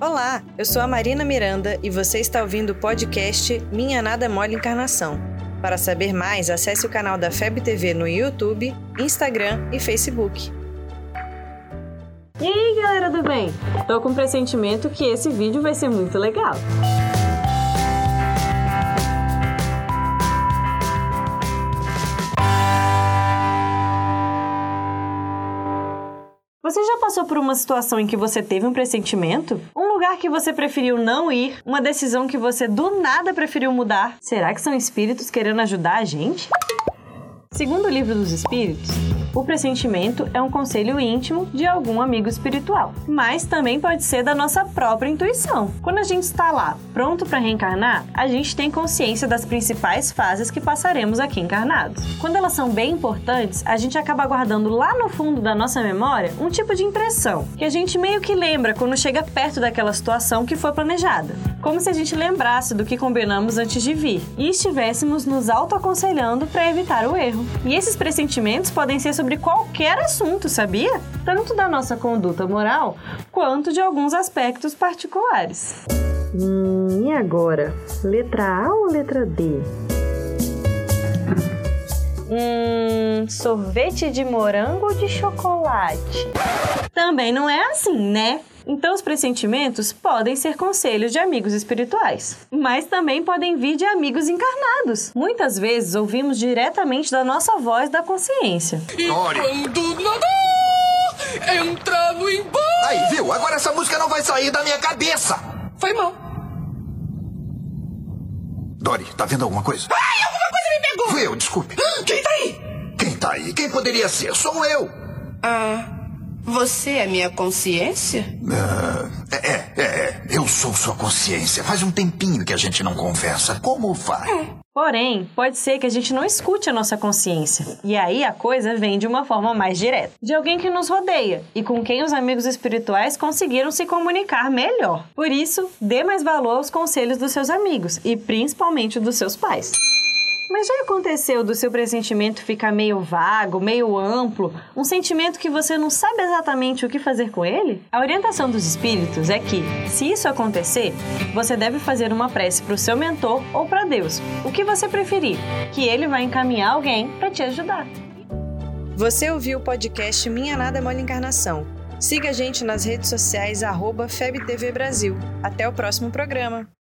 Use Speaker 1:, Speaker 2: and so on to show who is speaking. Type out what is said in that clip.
Speaker 1: Olá, eu sou a Marina Miranda e você está ouvindo o podcast Minha Nada Mole Encarnação. Para saber mais, acesse o canal da FEB TV no YouTube, Instagram e Facebook.
Speaker 2: E aí, galera do bem? Tô com um pressentimento que esse vídeo vai ser muito legal. Você já passou por uma situação em que você teve um pressentimento? Lugar que você preferiu não ir? Uma decisão que você do nada preferiu mudar? Será que são espíritos querendo ajudar a gente? Segundo o livro dos Espíritos, o pressentimento é um conselho íntimo de algum amigo espiritual, mas também pode ser da nossa própria intuição. Quando a gente está lá, pronto para reencarnar, a gente tem consciência das principais fases que passaremos aqui encarnados. Quando elas são bem importantes, a gente acaba guardando lá no fundo da nossa memória um tipo de impressão que a gente meio que lembra quando chega perto daquela situação que foi planejada. Como se a gente lembrasse do que combinamos antes de vir e estivéssemos nos autoaconselhando para evitar o erro. E esses pressentimentos podem ser sobre qualquer assunto, sabia? Tanto da nossa conduta moral quanto de alguns aspectos particulares. Hum, e agora? Letra A ou letra D? Hum, sorvete de morango ou de chocolate? Também não é assim, né? Então, os pressentimentos podem ser conselhos de amigos espirituais, mas também podem vir de amigos encarnados. Muitas vezes ouvimos diretamente da nossa voz da consciência.
Speaker 3: E quando nadar, entra no embalo.
Speaker 4: Aí, viu? Agora essa música não vai sair da minha cabeça.
Speaker 3: Foi mal.
Speaker 4: Dory, tá vendo alguma coisa?
Speaker 3: Ai, alguma coisa me pegou.
Speaker 4: Fui eu, desculpe.
Speaker 3: Quem tá aí?
Speaker 4: Quem tá aí? Quem poderia ser? Sou eu.
Speaker 3: Ah, você é minha consciência?
Speaker 4: Ah, é, é, é. Eu sou sua consciência. Faz um tempinho que a gente não conversa. Como vai?
Speaker 2: Porém, pode ser que a gente não escute a nossa consciência. E aí a coisa vem de uma forma mais direta. De alguém que nos rodeia e com quem os amigos espirituais conseguiram se comunicar melhor. Por isso, dê mais valor aos conselhos dos seus amigos e principalmente dos seus pais. Mas já aconteceu do seu pressentimento ficar meio vago, meio amplo, um sentimento que você não sabe exatamente o que fazer com ele? A orientação dos espíritos é que, se isso acontecer, você deve fazer uma prece para o seu mentor ou para Deus, o que você preferir, que ele vai encaminhar alguém para te ajudar.
Speaker 1: Você ouviu o podcast Minha Nada Mole Encarnação. Siga a gente nas redes sociais, FebTV Brasil. Até o próximo programa.